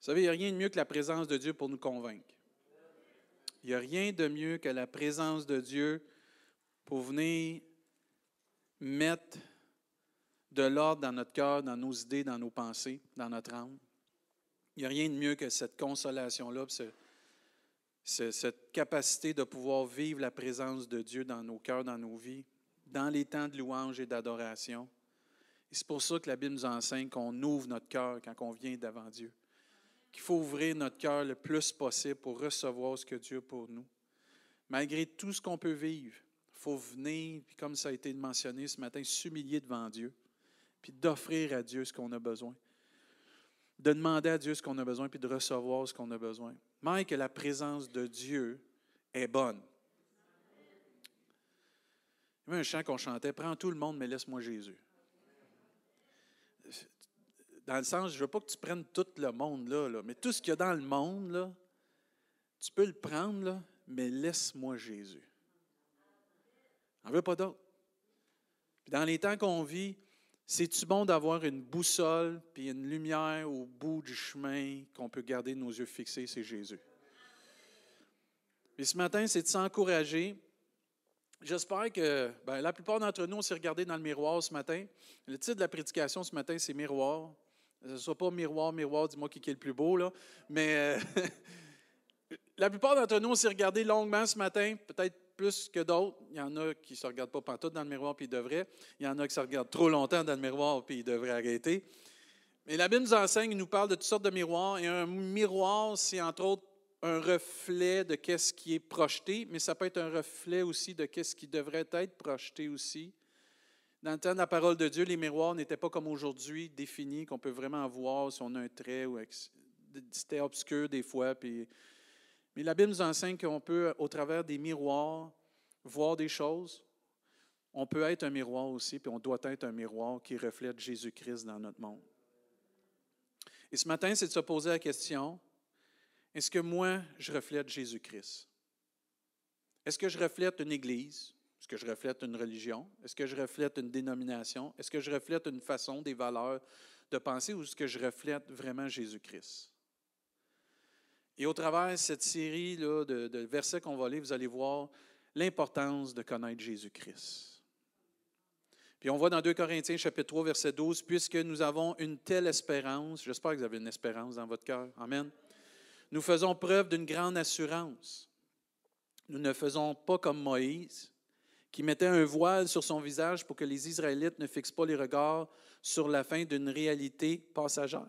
Vous savez, il n'y a rien de mieux que la présence de Dieu pour nous convaincre. Il n'y a rien de mieux que la présence de Dieu pour venir mettre de l'ordre dans notre cœur, dans nos idées, dans nos pensées, dans notre âme. Il n'y a rien de mieux que cette consolation-là, cette capacité de pouvoir vivre la présence de Dieu dans nos cœurs, dans nos vies, dans les temps de louange et d'adoration. C'est pour ça que la Bible nous enseigne qu'on ouvre notre cœur quand on vient devant Dieu. Qu'il faut ouvrir notre cœur le plus possible pour recevoir ce que Dieu a pour nous. Malgré tout ce qu'on peut vivre, il faut venir, comme ça a été mentionné ce matin, s'humilier devant Dieu, puis d'offrir à Dieu ce qu'on a besoin. De demander à Dieu ce qu'on a besoin, puis de recevoir ce qu'on a besoin. Même que la présence de Dieu est bonne. Il y avait un chant qu'on chantait Prends tout le monde, mais laisse-moi Jésus. Dans le sens, je ne veux pas que tu prennes tout le monde, là, mais tout ce qu'il y a dans le monde, tu peux le prendre, mais laisse-moi Jésus. On veut pas d'autre? Dans les temps qu'on vit, c'est-tu bon d'avoir une boussole puis une lumière au bout du chemin qu'on peut garder nos yeux fixés, c'est Jésus? Et ce matin, c'est de s'encourager J'espère que ben, la plupart d'entre nous, on s'est regardé dans le miroir ce matin. Le titre de la prédication ce matin, c'est Miroir. Ce ne soit pas miroir, miroir, dis-moi qui est le plus beau, là. Mais euh, la plupart d'entre nous, on s'est regardé longuement ce matin, peut-être plus que d'autres. Il y en a qui ne se regardent pas pantoute dans le miroir, puis ils devraient. Il y en a qui se regardent trop longtemps dans le miroir, puis ils devraient arrêter. Mais la Bible nous enseigne, nous parle de toutes sortes de miroirs. Et un miroir, c'est entre autres un reflet de qu'est-ce qui est projeté, mais ça peut être un reflet aussi de qu'est-ce qui devrait être projeté aussi. Dans le temps de la parole de Dieu, les miroirs n'étaient pas comme aujourd'hui définis, qu'on peut vraiment voir si on a un trait ou c'était obscur des fois. Puis... Mais la Bible nous enseigne qu'on peut, au travers des miroirs, voir des choses. On peut être un miroir aussi, puis on doit être un miroir qui reflète Jésus-Christ dans notre monde. Et ce matin, c'est de se poser la question, est-ce que moi, je reflète Jésus-Christ? Est-ce que je reflète une Église? Est-ce que je reflète une religion? Est-ce que je reflète une dénomination? Est-ce que je reflète une façon, des valeurs de penser ou est-ce que je reflète vraiment Jésus-Christ? Et au travers de cette série de, de versets qu'on va lire, vous allez voir l'importance de connaître Jésus-Christ. Puis on voit dans 2 Corinthiens chapitre 3 verset 12, puisque nous avons une telle espérance, j'espère que vous avez une espérance dans votre cœur. Amen. Nous faisons preuve d'une grande assurance. Nous ne faisons pas comme Moïse, qui mettait un voile sur son visage pour que les Israélites ne fixent pas les regards sur la fin d'une réalité passagère.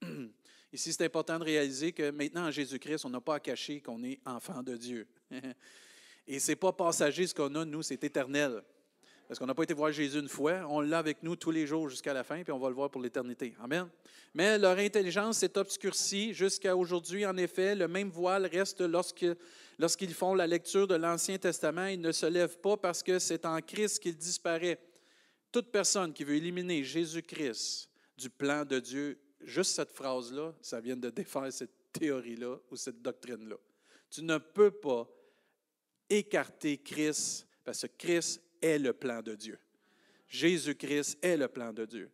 Ici, c'est important de réaliser que maintenant, en Jésus-Christ, on n'a pas à cacher qu'on est enfant de Dieu. Et ce n'est pas passager ce qu'on a, nous, c'est éternel. Parce qu'on n'a pas été voir Jésus une fois, on l'a avec nous tous les jours jusqu'à la fin, puis on va le voir pour l'éternité. Amen. Mais leur intelligence s'est obscurcie jusqu'à aujourd'hui. En effet, le même voile reste lorsqu'ils font la lecture de l'Ancien Testament. Il ne se lève pas parce que c'est en Christ qu'il disparaît. Toute personne qui veut éliminer Jésus-Christ du plan de Dieu, juste cette phrase-là, ça vient de défaire cette théorie-là ou cette doctrine-là. Tu ne peux pas écarter Christ parce que Christ est le plan de Dieu. Jésus-Christ est le plan de Dieu.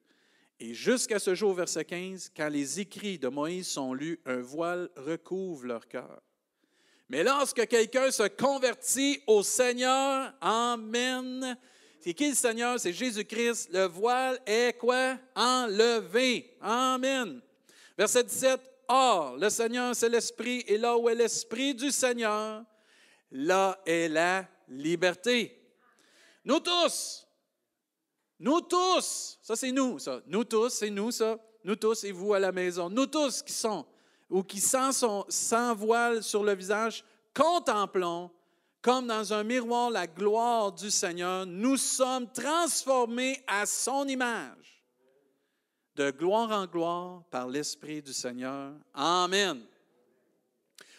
Et jusqu'à ce jour, verset 15, quand les écrits de Moïse sont lus, un voile recouvre leur cœur. Mais lorsque quelqu'un se convertit au Seigneur, Amen. C'est qui le Seigneur? C'est Jésus-Christ. Le voile est quoi? Enlevé. Amen. Verset 17. Or, le Seigneur, c'est l'Esprit, et là où est l'Esprit du Seigneur, là est la liberté. Nous tous, nous tous, ça c'est nous, ça. Nous tous, c'est nous, ça. Nous tous et vous à la maison. Nous tous qui sont ou qui sans, sans voile sur le visage, contemplons comme dans un miroir la gloire du Seigneur. Nous sommes transformés à son image, de gloire en gloire par l'Esprit du Seigneur. Amen.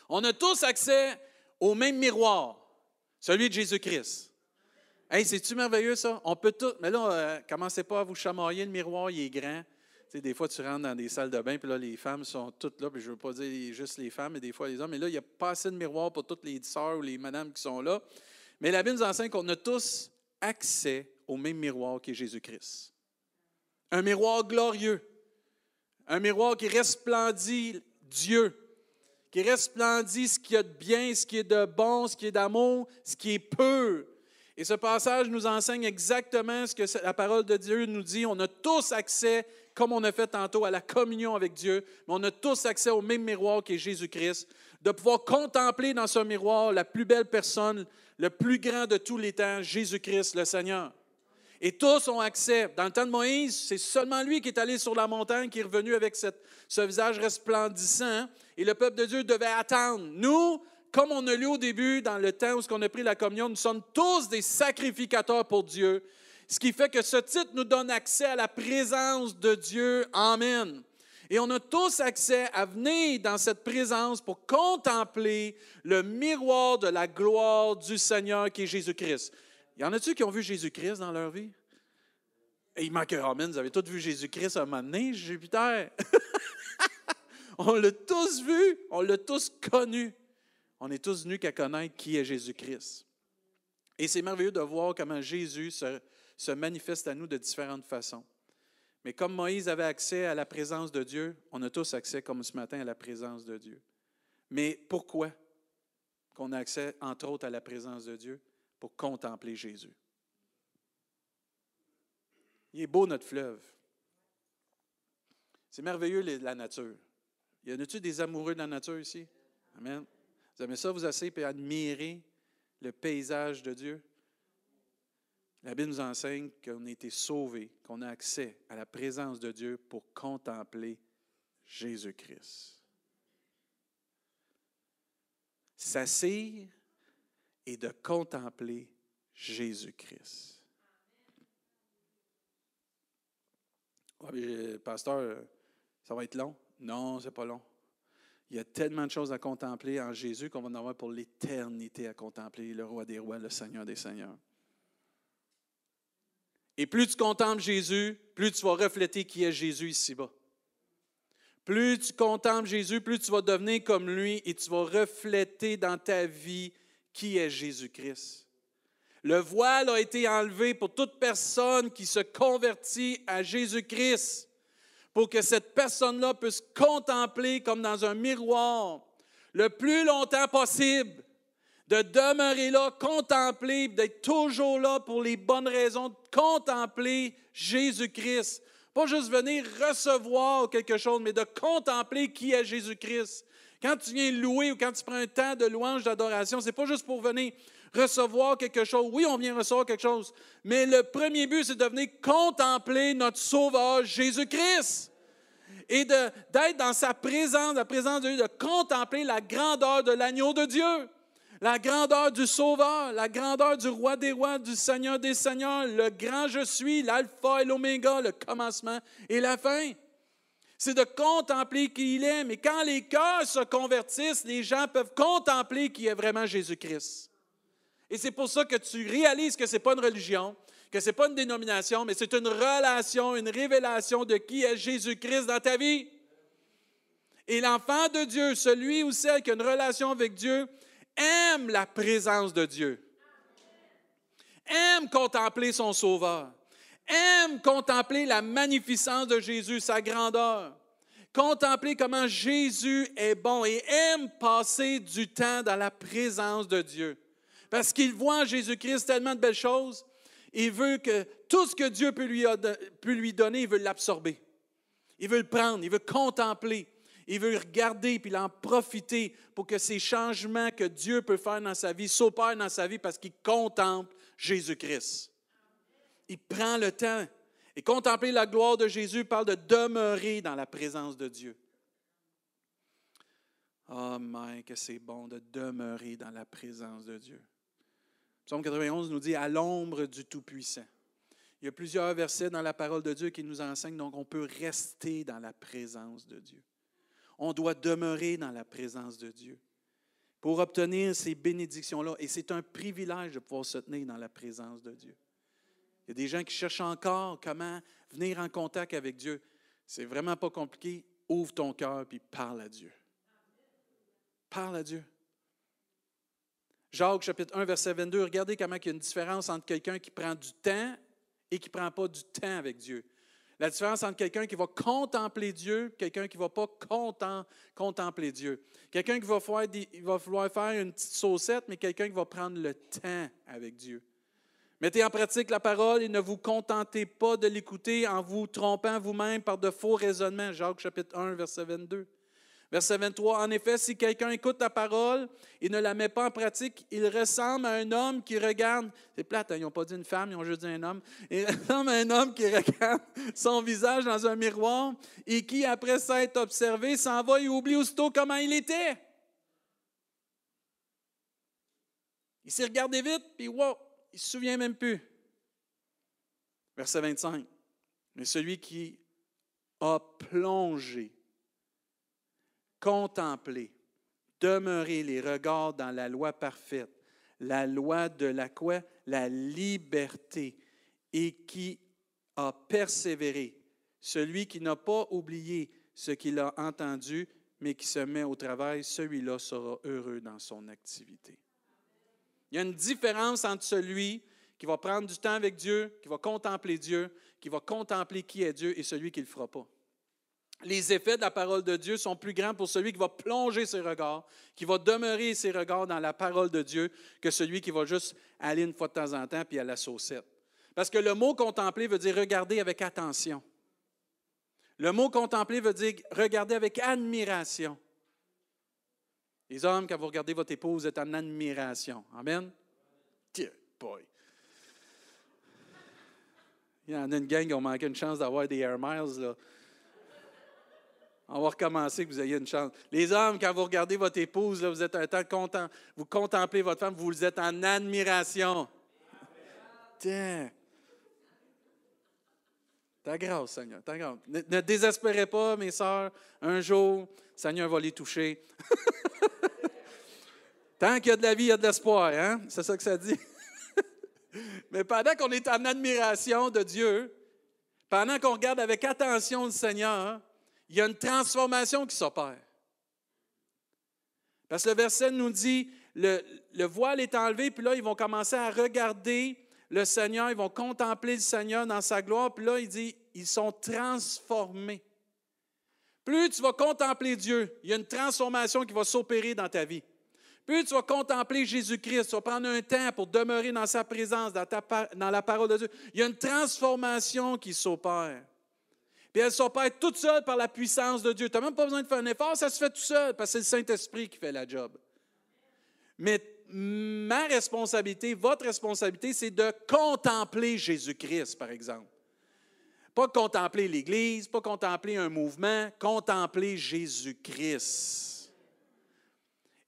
On a tous accès au même miroir, celui de Jésus-Christ. Hey, c'est-tu merveilleux ça? On peut tout. Mais là, euh, commencez pas à vous chamailler, le miroir, il est grand. Tu sais, des fois, tu rentres dans des salles de bain, puis là, les femmes sont toutes là, puis je ne veux pas dire juste les femmes, mais des fois les hommes. Mais là, il n'y a pas assez de miroir pour toutes les sœurs ou les madames qui sont là. Mais la Bible nous enseigne qu'on a tous accès au même miroir qui est Jésus-Christ. Un miroir glorieux. Un miroir qui resplendit Dieu, qui resplendit ce qui est de bien, ce qui est de bon, ce qui est d'amour, ce qui est pur. Et ce passage nous enseigne exactement ce que la parole de Dieu nous dit. On a tous accès, comme on a fait tantôt, à la communion avec Dieu, mais on a tous accès au même miroir qui est Jésus-Christ, de pouvoir contempler dans ce miroir la plus belle personne, le plus grand de tous les temps, Jésus-Christ, le Seigneur. Et tous ont accès. Dans le temps de Moïse, c'est seulement lui qui est allé sur la montagne, qui est revenu avec ce visage resplendissant. Et le peuple de Dieu devait attendre. Nous, comme on a lu au début, dans le temps où on a pris la communion, nous sommes tous des sacrificateurs pour Dieu. Ce qui fait que ce titre nous donne accès à la présence de Dieu. Amen. Et on a tous accès à venir dans cette présence pour contempler le miroir de la gloire du Seigneur qui est Jésus-Christ. Y en a-tu qui ont vu Jésus-Christ dans leur vie? Et il manque Amen. Vous avez tous vu Jésus-Christ à un moment donné, Jupiter? on l'a tous vu, on l'a tous connu. On est tous venus qu'à connaître qui est Jésus-Christ. Et c'est merveilleux de voir comment Jésus se, manifeste à nous de différentes façons. Mais comme Moïse avait accès à la présence de Dieu, on a tous accès, comme ce matin, à la présence de Dieu. Mais pourquoi qu'on a accès, entre autres, à la présence de Dieu? Pour contempler Jésus. Il est beau notre fleuve. C'est merveilleux la nature. Y en a-tu des amoureux de la nature ici? Amen. Vous aimez ça, vous asseyez et admirer le paysage de Dieu? La Bible nous enseigne qu'on a été sauvés, qu'on a accès à la présence de Dieu pour contempler Jésus-Christ. S'assire et de contempler Jésus-Christ. pasteur, ça va être long? Non, c'est pas long. Il y a tellement de choses à contempler en Jésus qu'on va en avoir pour l'éternité à contempler, le roi des rois, le Seigneur des seigneurs. Et plus tu contemples Jésus, plus tu vas refléter qui est Jésus ici-bas. Plus tu contemples Jésus, plus tu vas devenir comme lui et tu vas refléter dans ta vie qui est Jésus-Christ. Le voile a été enlevé pour toute personne qui se convertit à Jésus-Christ, pour que cette personne-là puisse contempler comme dans un miroir le plus longtemps possible de demeurer là, contempler, d'être toujours là pour les bonnes raisons, de contempler Jésus-Christ. Pas juste venir recevoir quelque chose, mais de contempler qui est Jésus-Christ. Quand tu viens louer ou quand tu prends un temps de louange, d'adoration, c'est pas juste pour venir recevoir quelque chose. Oui, on vient recevoir quelque chose, mais le premier but, c'est de venir contempler notre Sauveur Jésus-Christ et d'être dans sa présence, la présence de Dieu, de contempler la grandeur de l'agneau de Dieu la grandeur du Sauveur, la grandeur du Roi des rois, du Seigneur des seigneurs, le grand je suis, l'alpha et l'oméga, le commencement et la fin. C'est de contempler qui il est. Mais quand les cœurs se convertissent, les gens peuvent contempler qui est vraiment Jésus-Christ. Et c'est pour ça que tu réalises que ce n'est pas une religion, que ce n'est pas une dénomination, mais c'est une relation, une révélation de qui est Jésus-Christ dans ta vie. Et l'enfant de Dieu, celui ou celle qui a une relation avec Dieu, aime la présence de Dieu, aime contempler son Sauveur, aime contempler la magnificence de Jésus, sa grandeur, contempler comment Jésus est bon et aime passer du temps dans la présence de Dieu. Parce qu'il voit Jésus-Christ tellement de belles choses, il veut que tout ce que Dieu peut lui, peut lui donner, il veut l'absorber. Il veut le prendre, il veut contempler. Il veut regarder puis en profiter pour que ces changements que Dieu peut faire dans sa vie s'opèrent dans sa vie parce qu'il contemple Jésus-Christ. Il prend le temps. Et contempler la gloire de Jésus parle de demeurer dans la présence de Dieu. Oh, que c'est bon de demeurer dans la présence de Dieu. Psaume 91 nous dit à l'ombre du Tout-Puissant. Il y a plusieurs versets dans la parole de Dieu qui nous enseignent, donc on peut rester dans la présence de Dieu on doit demeurer dans la présence de Dieu pour obtenir ces bénédictions-là. Et c'est un privilège de pouvoir se tenir dans la présence de Dieu. Il y a des gens qui cherchent encore comment venir en contact avec Dieu. C'est vraiment pas compliqué. Ouvre ton cœur puis parle à Dieu. Parle à Dieu. Jacques chapitre 1, verset 22, regardez comment il y a une différence entre quelqu'un qui prend du temps et qui ne prend pas du temps avec Dieu. La différence entre quelqu'un qui va contempler Dieu quelqu'un qui ne va pas contempler Dieu. Quelqu'un qui va vouloir faire une petite saucette, mais quelqu'un qui va prendre le temps avec Dieu. Mettez en pratique la parole et ne vous contentez pas de l'écouter en vous trompant vous-même par de faux raisonnements. Jacques chapitre 1, verset 22. Verset 23, en effet, si quelqu'un écoute la parole et ne la met pas en pratique, il ressemble à un homme qui regarde, c'est plate, hein, ils n'ont pas dit une femme, ils ont juste dit un homme, il ressemble à un homme qui regarde son visage dans un miroir et qui, après s'être observé, s'en va et oublie aussitôt comment il était. Il s'est regardé vite, puis wow, il ne se souvient même plus. Verset 25, mais celui qui a plongé contempler, demeurer les regards dans la loi parfaite, la loi de la quoi? La liberté, et qui a persévéré, celui qui n'a pas oublié ce qu'il a entendu, mais qui se met au travail, celui-là sera heureux dans son activité. Il y a une différence entre celui qui va prendre du temps avec Dieu, qui va contempler Dieu, qui va contempler qui est Dieu, et celui qui ne le fera pas les effets de la parole de Dieu sont plus grands pour celui qui va plonger ses regards, qui va demeurer ses regards dans la parole de Dieu, que celui qui va juste aller une fois de temps en temps puis à la saucette. Parce que le mot contempler veut dire regarder avec attention. Le mot contempler veut dire regarder avec admiration. Les hommes, quand vous regardez votre épouse, êtes en admiration. Amen? boy. Il y en a une gang qui ont manqué une chance d'avoir des Air Miles. Là. On va recommencer que vous ayez une chance. Les hommes, quand vous regardez votre épouse, vous êtes un temps content, vous contemplez votre femme, vous êtes en admiration. Tiens. Ta grâce, Seigneur, ta grâce. Ne, ne, désespérez pas, mes sœurs. Un jour, Seigneur va les toucher. Tant qu'il y a de la vie, il y a de l'espoir. Hein? C'est ça que ça dit. Mais pendant qu'on est en admiration de Dieu, pendant qu'on regarde avec attention le Seigneur, il y a une transformation qui s'opère. Parce que le verset nous dit, le, le, voile est enlevé, puis là, ils vont commencer à regarder le Seigneur, ils vont contempler le Seigneur dans sa gloire, puis là, il dit, ils sont transformés. Plus tu vas contempler Dieu, il y a une transformation qui va s'opérer dans ta vie. Plus tu vas contempler Jésus-Christ, tu vas prendre un temps pour demeurer dans sa présence, dans la parole de Dieu, il y a une transformation qui s'opère. Puis elle s'opère toute seule par la puissance de Dieu. Tu n'as même pas besoin de faire un effort, ça se fait tout seul parce que c'est le Saint-Esprit qui fait la job. Mais ma responsabilité, votre responsabilité, c'est de contempler Jésus-Christ, par exemple. Pas contempler l'Église, pas contempler un mouvement, contempler Jésus-Christ.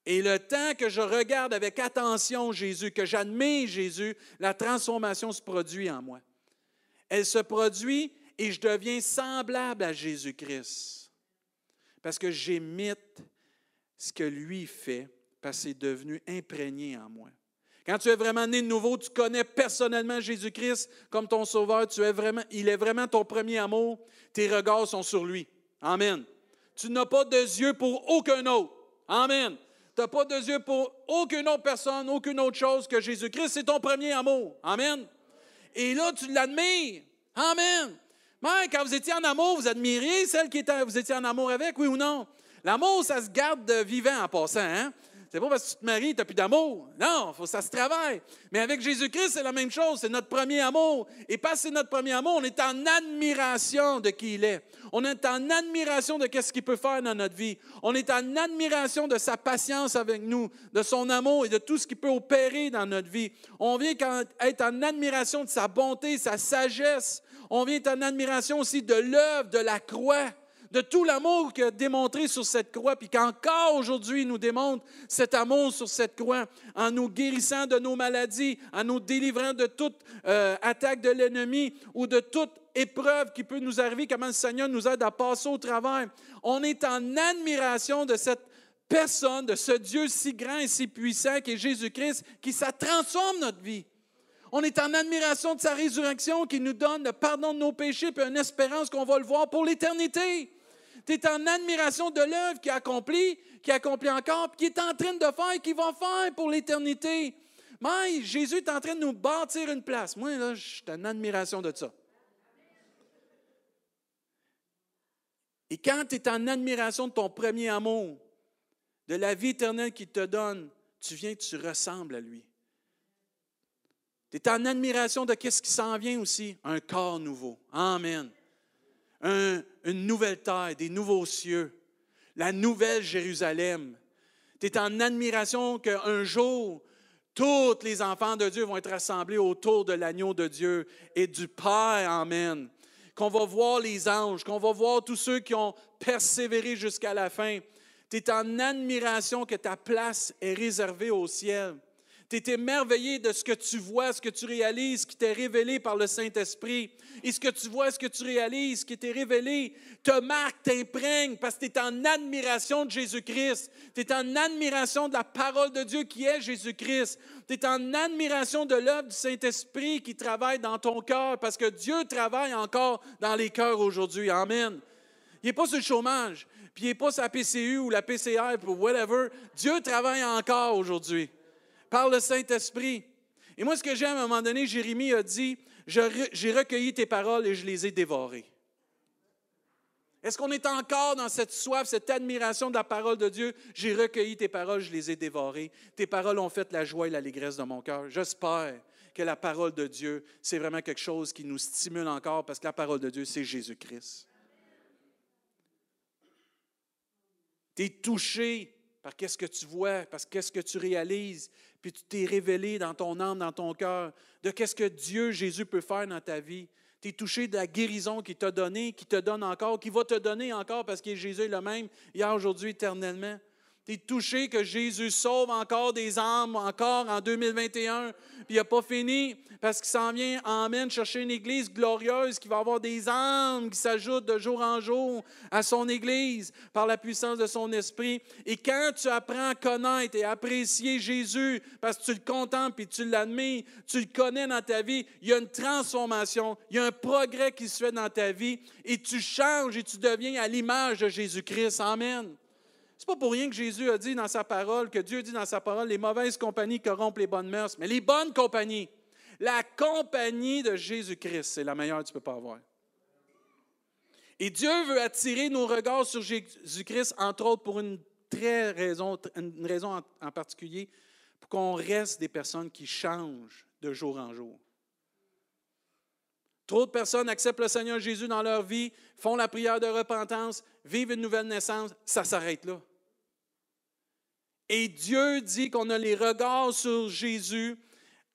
Et le temps que je regarde avec attention Jésus, que j'admire Jésus, la transformation se produit en moi. Elle se produit et je deviens semblable à Jésus-Christ. Parce que j'imite ce que lui fait, parce que c'est devenu imprégné en moi. Quand tu es vraiment né de nouveau, tu connais personnellement Jésus-Christ comme ton sauveur, tu es vraiment, il est vraiment ton premier amour, tes regards sont sur lui. Amen. Tu n'as pas de yeux pour aucun autre. Amen. Tu n'as pas de yeux pour aucune autre personne, aucune autre chose que Jésus-Christ. C'est ton premier amour. Amen. Et là, tu l'admires. Amen. Mais quand vous étiez en amour, vous admiriez celle qui était, vous étiez en amour avec, oui ou non? L'amour, ça se garde vivant en passant. Hein? C'est pas parce que tu te maries, tu n'as plus d'amour. Non, faut, ça se travaille. Mais avec Jésus-Christ, c'est la même chose. C'est notre premier amour. Et parce que c'est notre premier amour, on est en admiration de qui il est. On est en admiration de ce qu'il peut faire dans notre vie. On est en admiration de sa patience avec nous, de son amour et de tout ce qu'il peut opérer dans notre vie. On vient être en admiration de sa bonté, sa sagesse, on vient en admiration aussi de l'œuvre de la croix, de tout l'amour qu'il a démontré sur cette croix, puis qu'encore aujourd'hui, il nous démontre cet amour sur cette croix, en nous guérissant de nos maladies, en nous délivrant de toute euh, attaque de l'ennemi ou de toute épreuve qui peut nous arriver, comment le Seigneur nous aide à passer au travers. On est en admiration de cette personne, de ce Dieu si grand et si puissant qui est Jésus-Christ, qui ça transforme notre vie. On est en admiration de sa résurrection qui nous donne le pardon de nos péchés et une espérance qu'on va le voir pour l'éternité. Tu es en admiration de l'œuvre qu'il a accomplie, qui accomplit encore, qui est en train de faire et qui va faire pour l'éternité. Mais Jésus est en train de nous bâtir une place. Moi, là, je suis en admiration de ça. Et quand tu es en admiration de ton premier amour, de la vie éternelle qu'il te donne, tu viens, tu ressembles à lui. Tu es en admiration de ce qui s'en vient aussi, un corps nouveau. Amen. une nouvelle terre, des nouveaux cieux, la nouvelle Jérusalem. Tu es en admiration qu'un jour, tous les enfants de Dieu vont être rassemblés autour de l'agneau de Dieu et du Père. Amen. Qu'on va voir les anges, qu'on va voir tous ceux qui ont persévéré jusqu'à la fin. Tu es en admiration que ta place est réservée au ciel. Tu es émerveillé de ce que tu vois, ce que tu réalises, qui t'est révélé par le Saint-Esprit. Et ce que tu vois, ce que tu réalises, qui t'est révélé, te marque, t'imprègne, parce que tu es en admiration de Jésus-Christ. Tu es en admiration de la parole de Dieu qui est Jésus-Christ. Tu es en admiration de l'œuvre du Saint-Esprit qui travaille dans ton cœur, parce que Dieu travaille encore dans les cœurs aujourd'hui. Amen. Il n'est pas sur le chômage puis il n'est pas sa PCU ou la PCR ou whatever. Dieu travaille encore aujourd'hui par le Saint-Esprit. Et moi, ce que j'aime, à un moment donné, Jérémie a dit, j'ai recueilli tes paroles et je les ai dévorées. Est-ce qu'on est encore dans cette soif, cette admiration de la parole de Dieu? J'ai recueilli tes paroles, je les ai dévorées. Tes paroles ont fait la joie et l'allégresse de mon cœur. J'espère que la parole de Dieu, c'est vraiment quelque chose qui nous stimule encore parce que la parole de Dieu, c'est Jésus-Christ. Tu es touché par qu'est-ce que tu vois, par qu'est-ce que tu réalises, puis tu t'es révélé dans ton âme, dans ton cœur, de qu'est-ce que Dieu, Jésus peut faire dans ta vie. Tu es touché de la guérison qu'il t'a donnée, qu'il te donne encore, qu'il va te donner encore parce que Jésus est le même, hier, aujourd'hui, éternellement. Tu es touché que Jésus sauve encore des âmes, encore en 2021, puis il n'a pas fini, parce qu'il s'en vient, emmène chercher une église glorieuse qui va avoir des âmes qui s'ajoutent de jour en jour à son église par la puissance de son esprit. Et quand tu apprends à connaître et apprécier Jésus, parce que tu le contemples et tu l'admets, tu le connais dans ta vie, il y a une transformation, il y a un progrès qui se fait dans ta vie, et tu changes et tu deviens à l'image de Jésus-Christ. Amen. C'est pas pour rien que Jésus a dit dans sa parole, que Dieu dit dans sa parole, les mauvaises compagnies corrompent les bonnes mœurs, mais les bonnes compagnies, la compagnie de Jésus-Christ, c'est la meilleure que tu ne peux pas avoir. Et Dieu veut attirer nos regards sur Jésus-Christ, entre autres pour une très raison, une raison en particulier, pour qu'on reste des personnes qui changent de jour en jour. Trop de personnes acceptent le Seigneur Jésus dans leur vie, font la prière de repentance, vivent une nouvelle naissance, ça s'arrête là. Et Dieu dit qu'on a les regards sur Jésus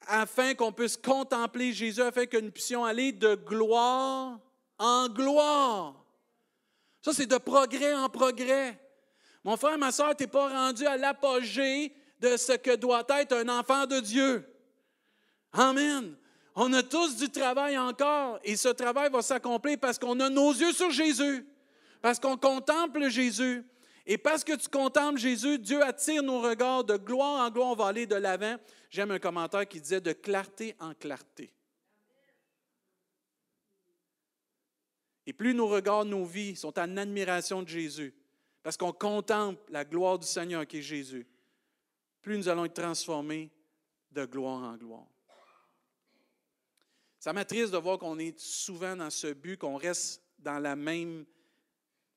afin qu'on puisse contempler Jésus, afin que nous puissions aller de gloire en gloire. Ça, c'est de progrès en progrès. Mon frère, ma soeur, tu n'es pas rendu à l'apogée de ce que doit être un enfant de Dieu. Amen. On a tous du travail encore et ce travail va s'accomplir parce qu'on a nos yeux sur Jésus, parce qu'on contemple Jésus. Et parce que tu contemples Jésus, Dieu attire nos regards de gloire en gloire. On va aller de l'avant. J'aime un commentaire qui disait de clarté en clarté. Et plus nos regards, nos vies sont en admiration de Jésus, parce qu'on contemple la gloire du Seigneur qui est Jésus, plus nous allons être transformés de gloire en gloire. Ça m'attriste de voir qu'on est souvent dans ce but, qu'on reste dans la même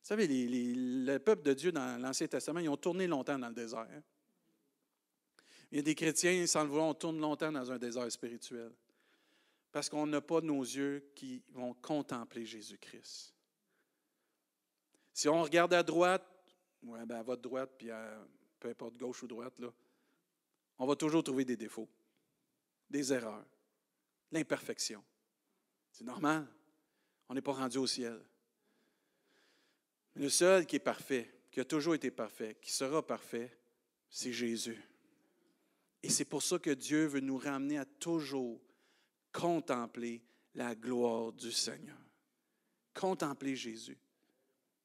vous savez, le peuple de Dieu dans l'Ancien Testament, ils ont tourné longtemps dans le désert. Hein. Il y a des chrétiens, sans le vouloir, on tourne longtemps dans un désert spirituel. Parce qu'on n'a pas nos yeux qui vont contempler Jésus-Christ. Si on regarde à droite, ouais, ben à votre droite, puis peu importe gauche ou droite, on va toujours trouver des défauts, des erreurs, l'imperfection. C'est normal. On n'est pas rendu au ciel. Le seul qui est parfait, qui a toujours été parfait, qui sera parfait, c'est Jésus. Et c'est pour ça que Dieu veut nous ramener à toujours contempler la gloire du Seigneur. Contempler Jésus.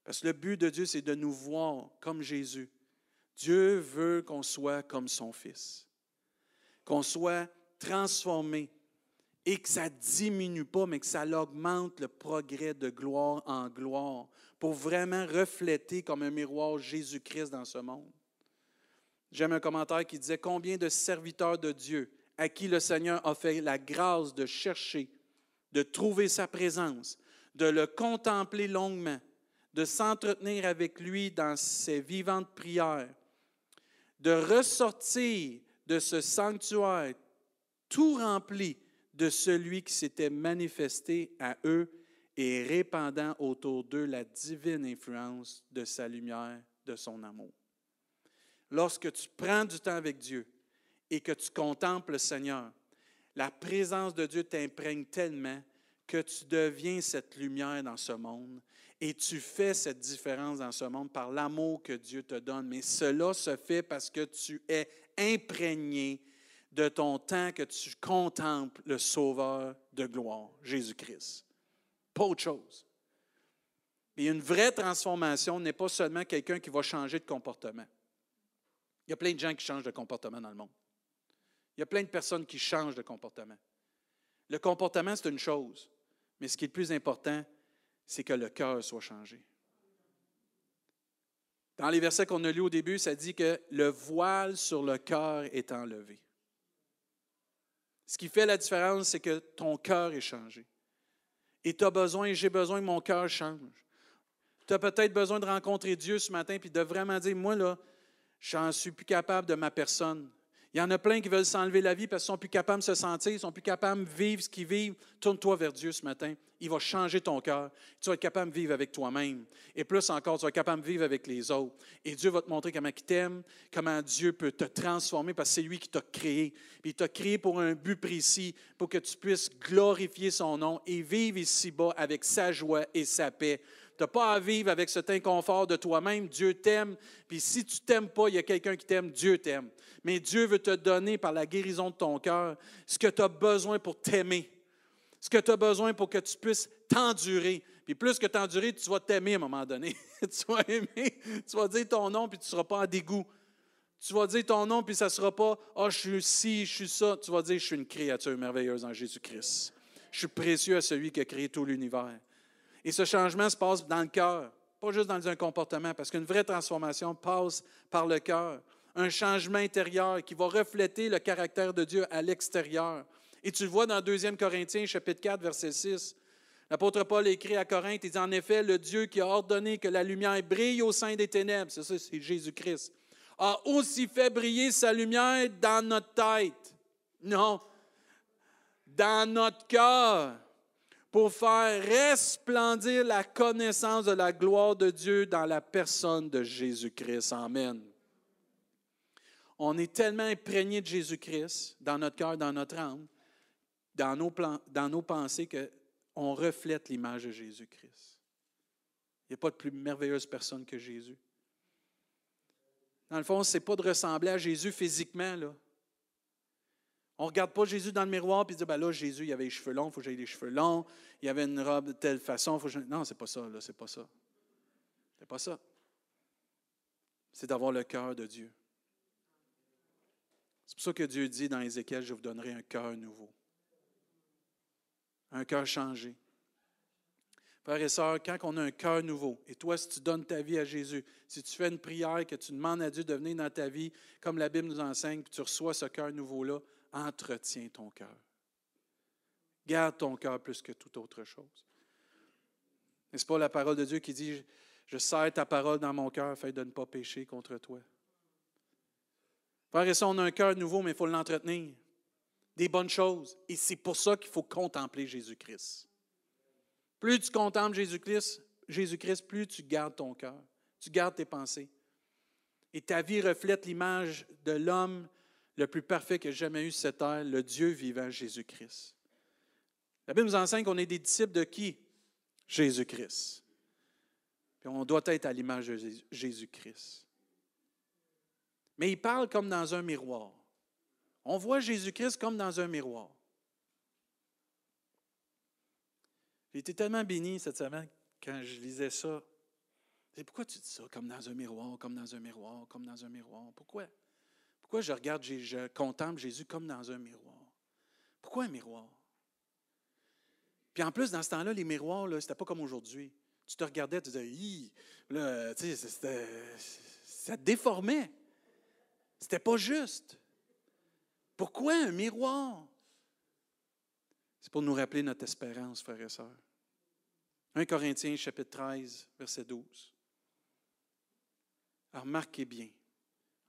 Parce que le but de Dieu, c'est de nous voir comme Jésus. Dieu veut qu'on soit comme son Fils, qu'on soit transformé et que ça diminue pas, mais que ça augmente le progrès de gloire en gloire pour vraiment refléter comme un miroir Jésus-Christ dans ce monde. J'aime un commentaire qui disait Combien de serviteurs de Dieu à qui le Seigneur a fait la grâce de chercher, de trouver sa présence, de le contempler longuement, de s'entretenir avec lui dans ses vivantes prières, de ressortir de ce sanctuaire tout rempli de celui qui s'était manifesté à eux et répandant autour d'eux la divine influence de sa lumière, de son amour. Lorsque tu prends du temps avec Dieu et que tu contemples le Seigneur, la présence de Dieu t'imprègne tellement que tu deviens cette lumière dans ce monde et tu fais cette différence dans ce monde par l'amour que Dieu te donne. Mais cela se fait parce que tu es imprégné de ton temps que tu contemples le Sauveur de gloire, Jésus-Christ. Pas autre chose. Et une vraie transformation n'est pas seulement quelqu'un qui va changer de comportement. Il y a plein de gens qui changent de comportement dans le monde. Il y a plein de personnes qui changent de comportement. Le comportement, c'est une chose, mais ce qui est le plus important, c'est que le cœur soit changé. Dans les versets qu'on a lus au début, ça dit que le voile sur le cœur est enlevé. Ce qui fait la différence, c'est que ton cœur est changé. Et tu as besoin, j'ai besoin que mon cœur change. Tu as peut-être besoin de rencontrer Dieu ce matin puis de vraiment dire, moi, là, j'en suis plus capable de ma personne. Il y en a plein qui veulent s'enlever la vie parce qu'ils sont plus capables de se sentir, ils sont plus capables de vivre ce qu'ils vivent. Tourne-toi vers Dieu ce matin. Il va changer ton cœur. Tu vas être capable de vivre avec toi-même. Et plus encore, tu vas être capable de vivre avec les autres. Et Dieu va te montrer comment il t'aime, comment Dieu peut te transformer parce que c'est lui qui t'a créé. Puis il t'a créé pour un but précis, pour que tu puisses glorifier son nom et vivre ici-bas avec sa joie et sa paix. Tu n'as pas à vivre avec cet inconfort de toi-même. Dieu t'aime. Puis si tu t'aimes pas, il y a quelqu'un qui t'aime. Dieu t'aime. Mais Dieu veut te donner par la guérison de ton cœur ce que tu as besoin pour t'aimer. Ce que tu as besoin pour que tu puisses t'endurer. Puis plus que t'endurer, tu vas t'aimer à un moment donné. tu vas aimer, tu vas dire ton nom, puis tu ne seras pas en dégoût. Tu vas dire ton nom, puis ça ne sera pas Ah, je suis ci, je suis ça. Tu vas dire Je suis une créature merveilleuse en Jésus-Christ. Je suis précieux à celui qui a créé tout l'univers. Et ce changement se passe dans le cœur, pas juste dans un comportement, parce qu'une vraie transformation passe par le cœur. Un changement intérieur qui va refléter le caractère de Dieu à l'extérieur. Et tu le vois dans 2 Corinthiens, chapitre 4, verset 6. L'apôtre Paul écrit à Corinthe, il dit en effet, le Dieu qui a ordonné que la lumière brille au sein des ténèbres, c'est ça, c'est Jésus-Christ, a aussi fait briller sa lumière dans notre tête. Non, dans notre cœur pour faire resplendir la connaissance de la gloire de Dieu dans la personne de Jésus-Christ. Amen. On est tellement imprégné de Jésus-Christ dans notre cœur, dans notre âme, dans nos, plans, dans nos pensées, qu'on reflète l'image de Jésus-Christ. Il n'y a pas de plus merveilleuse personne que Jésus. Dans le fond, ce n'est pas de ressembler à Jésus physiquement. On ne regarde pas Jésus dans le miroir et dit ben là, Jésus, il avait les cheveux longs, il faut que j'aie les cheveux longs, il avait une robe de telle façon. Faut que Non, ce n'est pas ça, c'est pas ça. C'est pas ça. C'est d'avoir le cœur de Dieu. C'est pour ça que Dieu dit dans Ézéchiel, je vous donnerai un cœur nouveau. Un cœur changé. Frères et sœurs, quand on a un cœur nouveau, et toi, si tu donnes ta vie à Jésus, si tu fais une prière, que tu demandes à Dieu de venir dans ta vie, comme la Bible nous enseigne, puis tu reçois ce cœur nouveau-là, entretiens ton cœur. Garde ton cœur plus que toute autre chose. N'est-ce pas la parole de Dieu qui dit, je serre ta parole dans mon cœur afin de ne pas pécher contre toi? Frère et on a un cœur nouveau, mais il faut l'entretenir. Des bonnes choses. Et c'est pour ça qu'il faut contempler Jésus-Christ. Plus tu contemples Jésus-Christ, Jésus-Christ, plus tu gardes ton cœur. Tu gardes tes pensées. Et ta vie reflète l'image de l'homme le plus parfait que jamais eu cette terre, le Dieu vivant Jésus-Christ. La Bible nous enseigne qu'on est des disciples de qui? Jésus-Christ. Puis on doit être à l'image de Jésus-Christ. Mais il parle comme dans un miroir. On voit Jésus-Christ comme dans un miroir. J'ai été tellement béni cette semaine quand je lisais ça. Et pourquoi tu dis ça, comme dans un miroir, comme dans un miroir, comme dans un miroir? Pourquoi? Pourquoi je regarde, je contemple Jésus comme dans un miroir? Pourquoi un miroir? Puis en plus, dans ce temps-là, les miroirs, ce pas comme aujourd'hui. Tu te regardais, tu disais, là, tu ça déformait. C'était pas juste. Pourquoi un miroir? C'est pour nous rappeler notre espérance, frères et sœurs. 1 Corinthiens chapitre 13, verset 12. remarquez bien,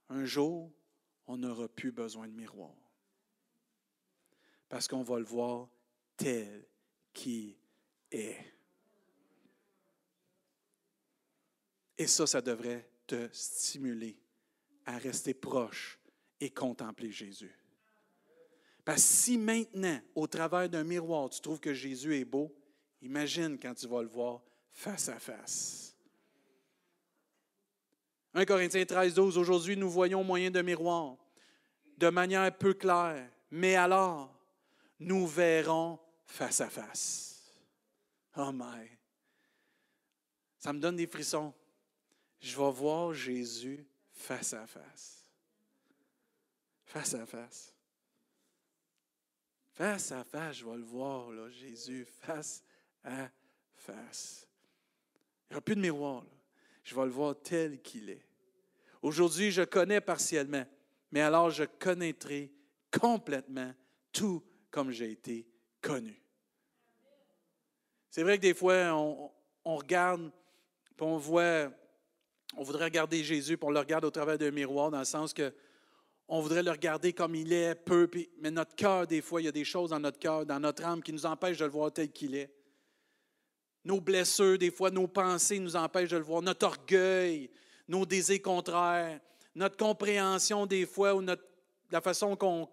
un jour, on n'aura plus besoin de miroir. Parce qu'on va le voir tel qu'il est. Et ça, ça devrait te stimuler à rester proche et contempler Jésus. Parce que si maintenant, au travers d'un miroir, tu trouves que Jésus est beau, imagine quand tu vas le voir face à face. 1 Corinthiens 13, 12, aujourd'hui nous voyons au moyen d'un miroir, de manière peu claire, mais alors nous verrons face à face. Oh my! Ça me donne des frissons. Je vais voir Jésus face à face. Face à face. Face à face, je vais le voir, là, Jésus, face à face. Il n'y aura plus de miroir. Je vais le voir tel qu'il est. Aujourd'hui, je connais partiellement, mais alors je connaîtrai complètement tout comme j'ai été connu. C'est vrai que des fois, on, on regarde, puis on voit on voudrait regarder Jésus, puis on le regarde au travers d'un miroir, dans le sens que on voudrait le regarder comme il est, peu, mais notre cœur, des fois, il y a des choses dans notre cœur, dans notre âme, qui nous empêchent de le voir tel qu'il est. Nos blessures, des fois, nos pensées nous empêchent de le voir. Notre orgueil, nos désirs contraires, notre compréhension, des fois, ou notre, la façon qu'on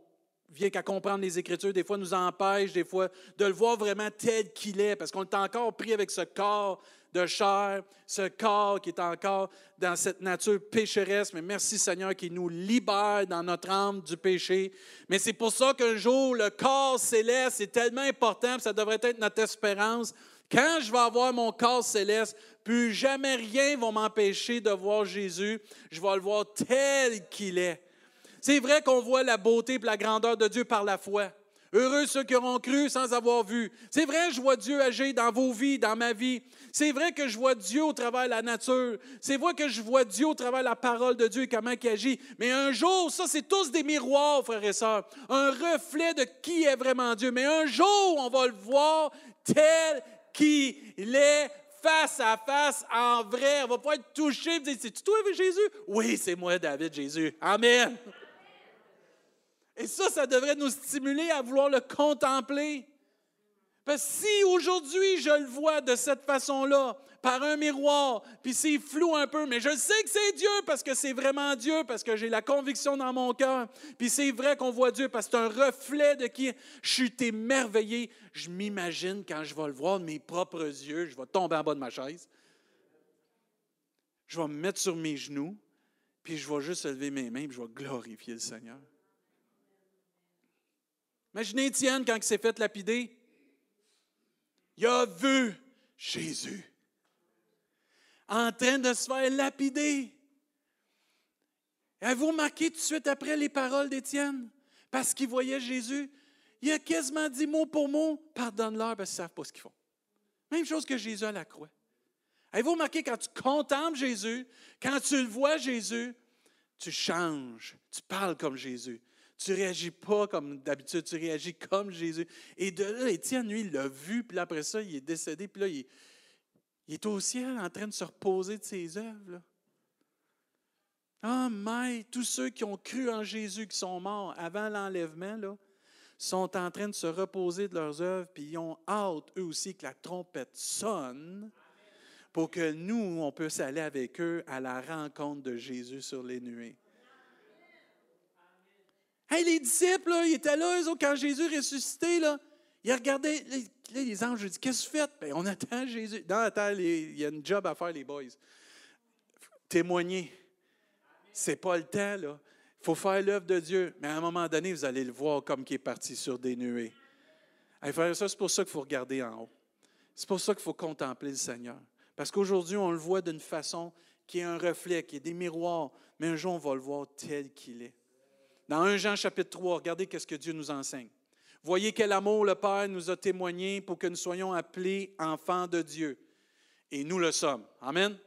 vient qu'à comprendre les Écritures, des fois, nous empêche, des fois, de le voir vraiment tel qu'il est, parce qu'on est encore pris avec ce corps de chair, ce corps qui est encore dans cette nature pécheresse. Mais merci Seigneur qui nous libère dans notre âme du péché. Mais c'est pour ça qu'un jour, le corps céleste est tellement important, ça devrait être notre espérance. Quand je vais avoir mon corps céleste, plus jamais rien va m'empêcher de voir Jésus. Je vais le voir tel qu'il est. C'est vrai qu'on voit la beauté et la grandeur de Dieu par la foi. Heureux ceux qui auront cru sans avoir vu. C'est vrai, je vois Dieu agir dans vos vies, dans ma vie. C'est vrai que je vois Dieu au travers de la nature. C'est vrai que je vois Dieu au travers de la parole de Dieu et comment il agit. Mais un jour, ça, c'est tous des miroirs, frères et sœurs. Un reflet de qui est vraiment Dieu. Mais un jour, on va le voir tel qu'il est face à face, en vrai. On va pas être touché et dire, c'est-tu toi, Jésus? Oui, c'est moi, David, Jésus. Amen. Et ça, ça devrait nous stimuler à vouloir le contempler. Parce que si aujourd'hui je le vois de cette façon-là, par un miroir, puis c'est flou un peu, mais je sais que c'est Dieu parce que c'est vraiment Dieu, parce que j'ai la conviction dans mon cœur, puis c'est vrai qu'on voit Dieu parce que c'est un reflet de qui je suis émerveillé. Je m'imagine quand je vais le voir de mes propres yeux, je vais tomber en bas de ma chaise. Je vais me mettre sur mes genoux, puis je vais juste lever mes mains, puis je vais glorifier le Seigneur. Imaginez Étienne quand il s'est fait lapider. Il a vu Jésus en train de se faire lapider. Avez-vous remarqué tout de suite après les paroles d'Étienne? Parce qu'il voyait Jésus, il a quasiment dit mot pour mot, pardonne-leur parce qu'ils ne savent pas ce qu'ils font. Même chose que Jésus à la croix. Avez-vous remarqué quand tu contemples Jésus, quand tu le vois Jésus, tu changes, tu parles comme Jésus, tu réagis pas comme d'habitude, tu réagis comme Jésus. Et de là, Étienne, lui, il l'a vu, puis après ça, il est décédé, puis là, il, est au ciel en train de se reposer de ses œuvres. Ah, mais tous ceux qui ont cru en Jésus, qui sont morts avant l'enlèvement, sont en train de se reposer de leurs œuvres, puis ils ont hâte, eux aussi, que la trompette sonne pour que nous, on puisse aller avec eux à la rencontre de Jésus sur les nuées. Les disciples, ils étaient là, eux quand Jésus ressuscité, là, ils regardaient, les, anges, ils disent Qu'est-ce que vous faites? Ben, On attend Jésus. Non, attends, il y a une job à faire, les boys. Témoigner. C'est pas le temps, là. Il faut faire l'œuvre de Dieu. Mais à un moment donné, vous allez le voir comme qui est parti sur des nuées. Ça, c'est pour ça qu'il faut regarder en haut. C'est pour ça qu'il faut contempler le Seigneur. Parce qu'aujourd'hui, on le voit d'une façon qui est un reflet, qui est des miroirs, mais un jour, on va le voir tel qu'il est. Dans 1 Jean chapitre 3, regardez ce que Dieu nous enseigne. Voyez quel amour le Père nous a témoigné pour que nous soyons appelés enfants de Dieu. Et nous le sommes. Amen.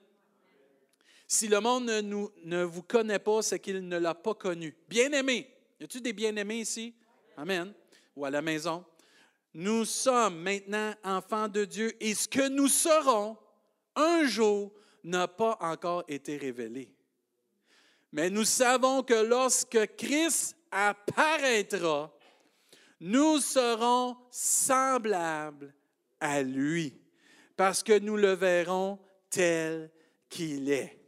Si le monde ne, ne vous connaît pas, c'est qu'il ne l'a pas connu. Bien-aimé. Y a-t-il des bien-aimés ici? Amen. Ou à la maison. Nous sommes maintenant enfants de Dieu et ce que nous serons un jour n'a pas encore été révélé. Mais nous savons que lorsque Christ apparaîtra, nous serons semblables à lui, parce que nous le verrons tel qu'il est.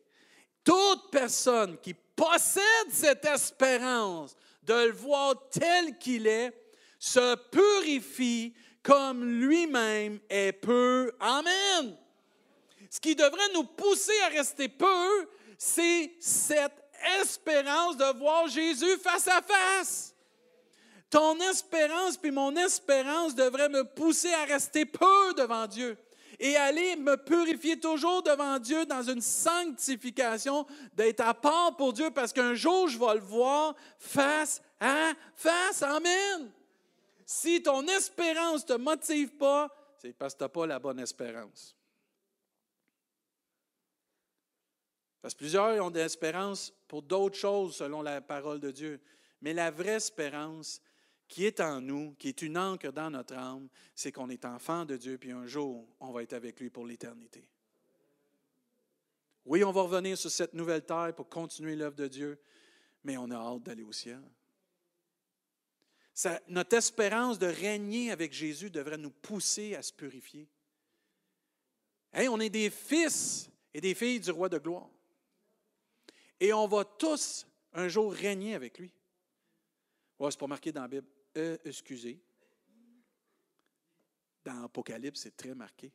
Toute personne qui possède cette espérance de le voir tel qu'il est se purifie comme lui-même est peu. Amen. Ce qui devrait nous pousser à rester peu, c'est cette espérance de voir Jésus face à face. Ton espérance puis mon espérance devrait me pousser à rester peu devant Dieu et aller me purifier toujours devant Dieu dans une sanctification, d'être à part pour Dieu parce qu'un jour je vais le voir face à face. Amen. Si ton espérance ne te motive pas, c'est parce que tu n'as pas la bonne espérance. Parce que plusieurs ont des espérances pour d'autres choses selon la parole de Dieu. Mais la vraie espérance qui est en nous, qui est une encre dans notre âme, c'est qu'on est enfant de Dieu, puis un jour, on va être avec lui pour l'éternité. Oui, on va revenir sur cette nouvelle terre pour continuer l'œuvre de Dieu, mais on a hâte d'aller au ciel. notre espérance de régner avec Jésus devrait nous pousser à se purifier. on est des fils et des filles du roi de gloire. Et on va tous un jour régner avec lui. C'est pas marqué dans la Bible. Euh, excusez. Dans l'Apocalypse, c'est très marqué.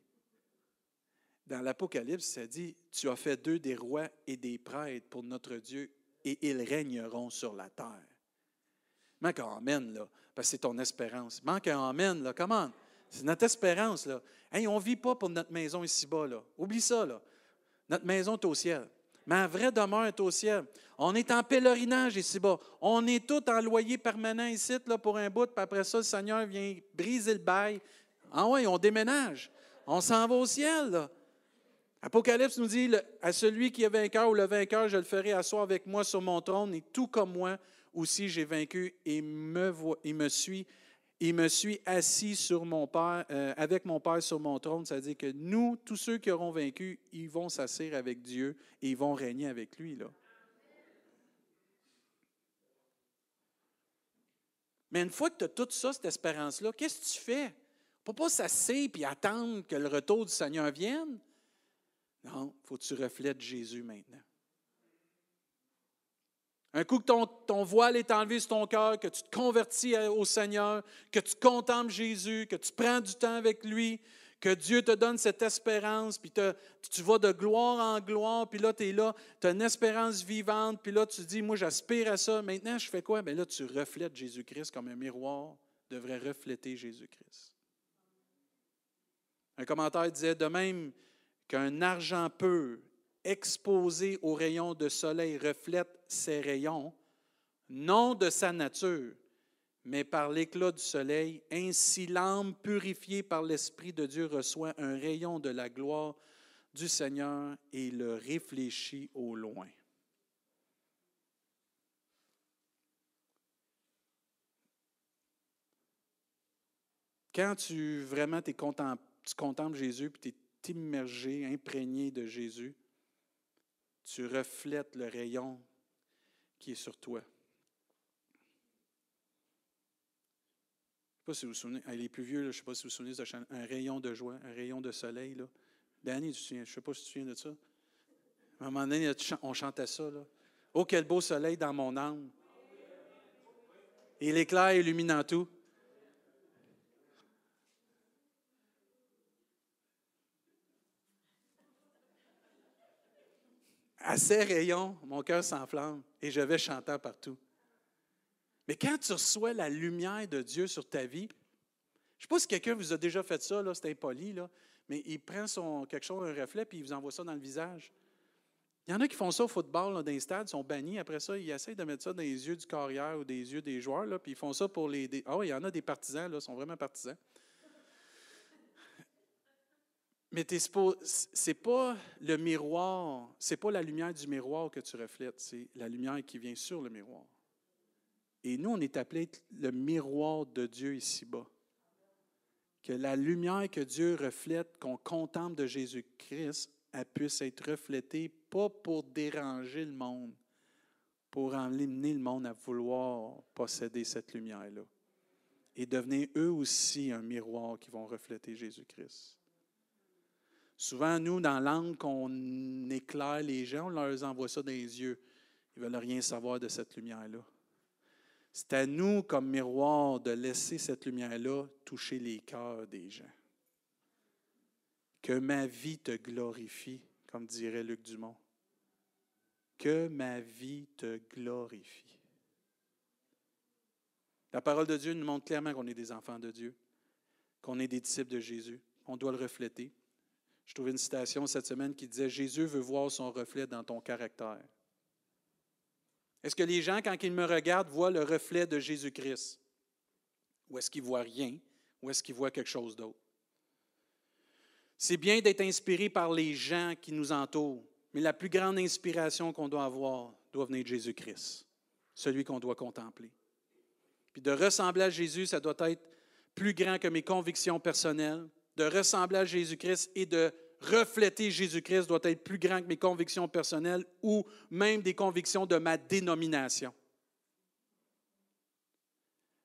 Dans l'Apocalypse, ça dit Tu as fait d'eux des rois et des prêtres pour notre Dieu, et ils régneront sur la terre. Manque un Amen, là, parce que c'est ton espérance. Manque un Amen, là, comment? C'est notre espérance, là. Hey, on ne vit pas pour notre maison ici-bas, là. Oublie ça, là. Notre maison est au ciel. Ma vraie demeure est au ciel. On est en pèlerinage ici-bas. On est tout en loyer permanent ici là, pour un bout, puis après ça, le Seigneur vient briser le bail. Ah oui, on déménage. On s'en va au ciel. Apocalypse nous dit À celui qui est vainqueur ou le vainqueur, je le ferai asseoir avec moi sur mon trône, et tout comme moi aussi j'ai vaincu et me, il me suit il me suit assis sur mon Père, euh, avec mon Père sur mon trône. C'est-à-dire que nous, tous ceux qui auront vaincu, ils vont s'asseoir avec Dieu et ils vont régner avec lui. Là. Mais une fois que tu as tout ça, cette espérance-là, qu'est-ce que tu fais? ne peut pas s'asseoir et attendre que le retour du Seigneur vienne. Non, il faut que tu reflètes Jésus maintenant. Un coup que ton, voile est enlevé sur ton cœur, que tu te convertis au Seigneur, que tu contemples Jésus, que tu prends du temps avec lui, que Dieu te donne cette espérance, puis tu vas de gloire en gloire, puis là, tu es là, tu as une espérance vivante, puis là, tu dis, moi, j'aspire à ça. Maintenant, je fais quoi? Bien là, tu reflètes Jésus-Christ comme un miroir devrait refléter Jésus-Christ. Un commentaire disait, de même qu'un argent pur exposé aux rayons de soleil reflète ses rayons, non de sa nature, mais par l'éclat du soleil, ainsi l'âme purifiée par l'Esprit de Dieu reçoit un rayon de la gloire du Seigneur et le réfléchit au loin. Quand tu vraiment tu contemples Jésus, puis tu es immergé, imprégné de Jésus, tu reflètes le rayon qui est sur toi. Je ne sais pas si vous vous souvenez, les plus vieux, je ne sais pas si vous vous souvenez de un rayon de joie, un rayon de soleil. Là. Danny, je ne sais pas si tu te souviens de ça. À un moment donné, on chantait ça. Là. Oh, quel beau soleil dans mon âme. Et l'éclair illuminant tout. À ces rayons, mon cœur s'enflamme et je vais chantant partout. Mais quand tu reçois la lumière de Dieu sur ta vie, je ne sais pas si quelqu'un vous a déjà fait ça, c'est impoli, là, mais il prend son, quelque chose, un reflet, puis il vous envoie ça dans le visage. Il y en a qui font ça au football, dans les stades, sont bannis. Après ça, ils essayent de mettre ça dans les yeux du carrière ou des yeux des joueurs, là, puis ils font ça pour les. Ah il y en a des partisans, là, sont vraiment partisans. Mais ce n'est pas le miroir, c'est pas la lumière du miroir que tu reflètes, c'est la lumière qui vient sur le miroir. Et nous, on est appelé le miroir de Dieu ici-bas. que la lumière que Dieu reflète, qu'on contemple de Jésus-Christ, elle puisse être reflétée, pas pour déranger le monde, pour emmener le monde à vouloir posséder cette lumière-là et devenir eux aussi un miroir qui vont refléter Jésus-Christ. Souvent, nous, dans l'angle qu'on éclaire les gens, on leur envoie ça dans les yeux. Ils ne veulent rien savoir de cette lumière-là. C'est à nous, comme miroir, de laisser cette lumière-là toucher les cœurs des gens. Que ma vie te glorifie, comme dirait Luc Dumont. Que ma vie te glorifie. La parole de Dieu nous montre clairement qu'on est des enfants de Dieu, qu'on est des disciples de Jésus. On doit le refléter. Je trouvais une citation cette semaine qui disait Jésus veut voir son reflet dans ton caractère. Est-ce que les gens, quand ils me regardent, voient le reflet de Jésus-Christ? Ou est-ce qu'ils voient rien? Ou est-ce qu'ils voient quelque chose d'autre? C'est bien d'être inspiré par les gens qui nous entourent, mais la plus grande inspiration qu'on doit avoir doit venir de Jésus-Christ, celui qu'on doit contempler. Puis de ressembler à Jésus, ça doit être plus grand que mes convictions personnelles. De ressembler à Jésus-Christ et de refléter Jésus-Christ doit être plus grand que mes convictions personnelles ou même des convictions de ma dénomination.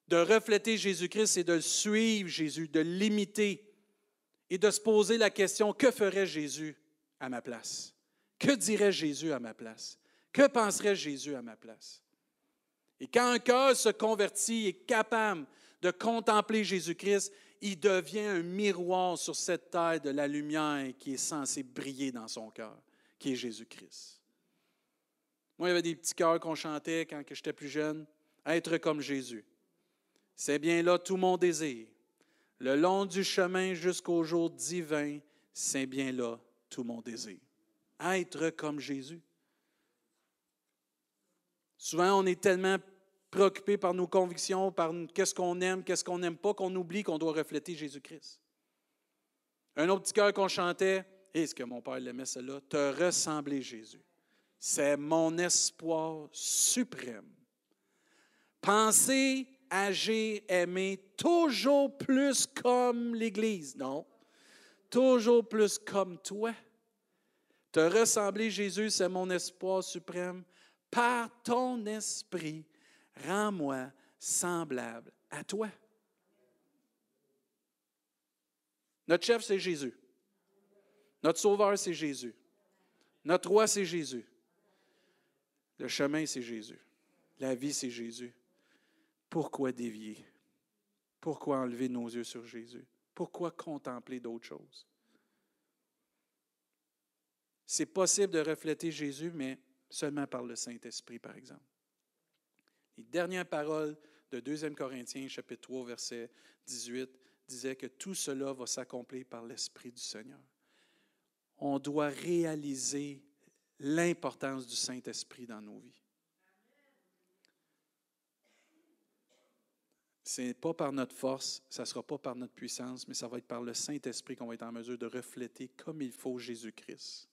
De refléter Jésus-Christ, c'est de suivre Jésus, de l'imiter et de se poser la question, que ferait Jésus à ma place? Que dirait Jésus à ma place? Que penserait Jésus à ma place? Et quand un cœur se convertit et est capable de contempler Jésus-Christ, il devient un miroir sur cette terre de la lumière qui est censée briller dans son cœur, qui est Jésus-Christ. Moi, il y avait des petits cœurs qu'on chantait quand j'étais plus jeune. Être comme Jésus. C'est bien là tout mon désir. Le long du chemin jusqu'au jour divin, c'est bien là tout mon désir. Être comme Jésus. Souvent, on est tellement préoccupé par nos convictions, par qu'est-ce qu'on aime, qu'est-ce qu'on n'aime pas, qu'on oublie qu'on doit refléter Jésus-Christ. Un autre petit cœur qu'on chantait, et ce que mon père l'aimait cela, te ressembler Jésus. C'est mon espoir suprême. Penser, agir, aimer, toujours plus comme l'Église, non? Toujours plus comme toi. Te ressembler Jésus, c'est mon espoir suprême. Par ton esprit, rends-moi semblable à toi. Notre chef, c'est Jésus. Notre sauveur, c'est Jésus. Notre roi, c'est Jésus. Le chemin, c'est Jésus. La vie, c'est Jésus. Pourquoi dévier? Pourquoi enlever nos yeux sur Jésus? Pourquoi contempler d'autres choses? C'est possible de refléter Jésus, mais seulement par le Saint-Esprit, par exemple. Les dernières paroles de 2 Corinthiens, chapitre 3, verset 18, disaient que tout cela va s'accomplir par l'Esprit du Seigneur. On doit réaliser l'importance du Saint-Esprit dans nos vies. Ce n'est pas par notre force, ça ne sera pas par notre puissance, mais ça va être par le Saint-Esprit qu'on va être en mesure de refléter comme il faut Jésus-Christ.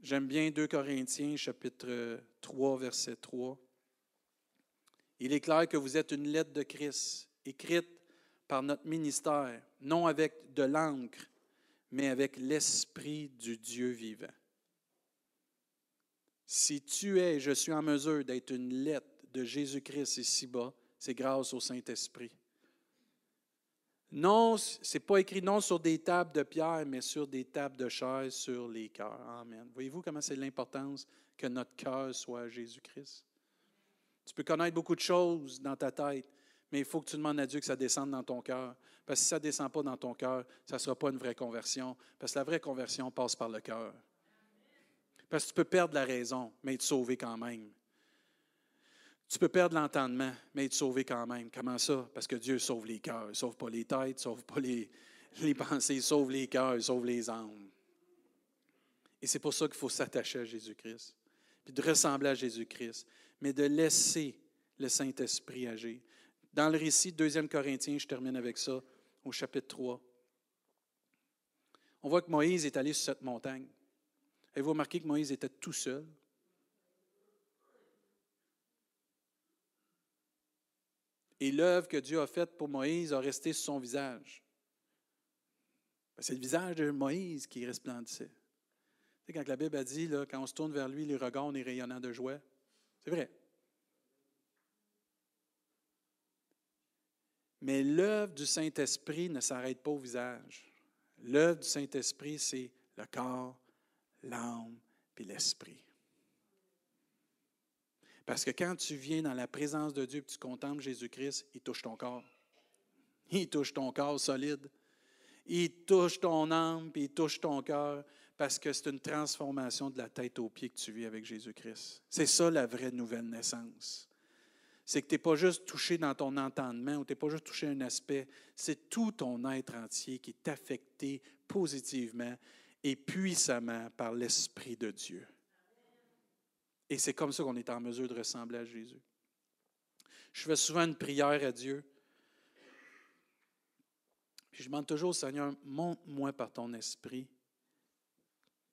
J'aime bien 2 Corinthiens chapitre 3, verset 3. Il est clair que vous êtes une lettre de Christ, écrite par notre ministère, non avec de l'encre, mais avec l'Esprit du Dieu vivant. Si tu es, je suis en mesure d'être une lettre de Jésus-Christ ici-bas, c'est grâce au Saint-Esprit. Non, ce n'est pas écrit non sur des tables de pierre, mais sur des tables de chair, sur les cœurs. Amen. Voyez-vous comment c'est l'importance que notre cœur soit Jésus-Christ? Tu peux connaître beaucoup de choses dans ta tête, mais il faut que tu demandes à Dieu que ça descende dans ton cœur. Parce que si ça ne descend pas dans ton cœur, ça ne sera pas une vraie conversion. Parce que la vraie conversion passe par le cœur. Parce que tu peux perdre la raison, mais être sauvé quand même. Tu peux perdre l'entendement, mais être sauvé quand même. Comment ça? Parce que Dieu sauve les cœurs. Il ne sauve pas les têtes, il ne sauve pas les, les pensées, il sauve les cœurs, il sauve les âmes. Et c'est pour ça qu'il faut s'attacher à Jésus-Christ, puis de ressembler à Jésus-Christ, mais de laisser le Saint-Esprit agir. Dans le récit de 2 Corinthiens, je termine avec ça, au chapitre 3. On voit que Moïse est allé sur cette montagne. Avez-vous remarqué que Moïse était tout seul? Et l'œuvre que Dieu a faite pour Moïse a resté sur son visage. Ben, c'est le visage de Moïse qui resplendissait. Tu sais, quand la Bible a dit, quand on se tourne vers lui, les regards est rayonnant de joie, c'est vrai. Mais l'œuvre du Saint-Esprit ne s'arrête pas au visage. L'œuvre du Saint-Esprit, c'est le corps, l'âme puis l'esprit. Parce que quand tu viens dans la présence de Dieu et tu contemples Jésus-Christ, il touche ton corps. Il touche ton corps solide. Il touche ton âme, puis il touche ton cœur, parce que c'est une transformation de la tête aux pieds que tu vis avec Jésus-Christ. C'est ça la vraie nouvelle naissance. C'est que tu n'es pas juste touché dans ton entendement ou tu n'es pas juste touché un aspect, c'est tout ton être entier qui est affecté positivement et puissamment par l'Esprit de Dieu. Et c'est comme ça qu'on est en mesure de ressembler à Jésus. Je fais souvent une prière à Dieu. Puis je demande toujours au Seigneur, montre-moi par ton esprit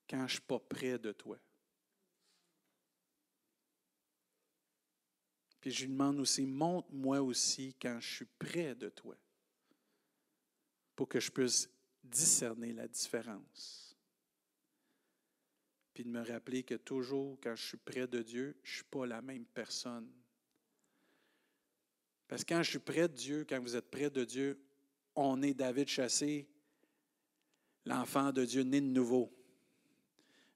quand je ne suis pas près de toi. Puis je lui demande aussi, montre-moi aussi quand je suis près de toi, pour que je puisse discerner la différence puis de me rappeler que toujours quand je suis près de Dieu, je ne suis pas la même personne. Parce que quand je suis près de Dieu, quand vous êtes près de Dieu, on est David chassé, l'enfant de Dieu né de nouveau.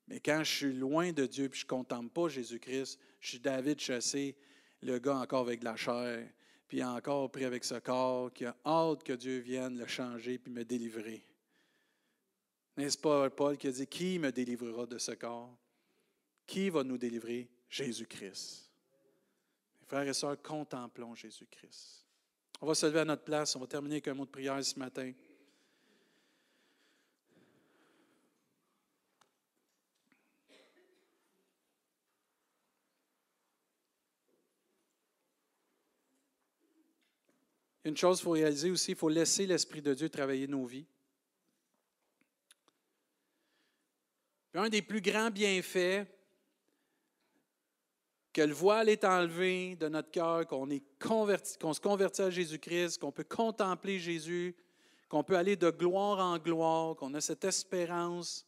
Mais quand je suis loin de Dieu et je ne contemple pas Jésus-Christ, je suis David chassé, le gars encore avec de la chair, puis encore pris avec ce corps, qui a hâte que Dieu vienne le changer puis me délivrer. N'est-ce pas Paul qui a dit, qui me délivrera de ce corps? Qui va nous délivrer? Jésus-Christ. Frères et sœurs, contemplons Jésus-Christ. On va se lever à notre place, on va terminer avec un mot de prière ce matin. Une chose qu'il faut réaliser aussi, il faut laisser l'Esprit de Dieu travailler nos vies. Un des plus grands bienfaits, que le voile est enlevé de notre cœur, qu'on se convertit à Jésus-Christ, qu'on peut contempler Jésus, qu'on peut aller de gloire en gloire, qu'on a cette espérance.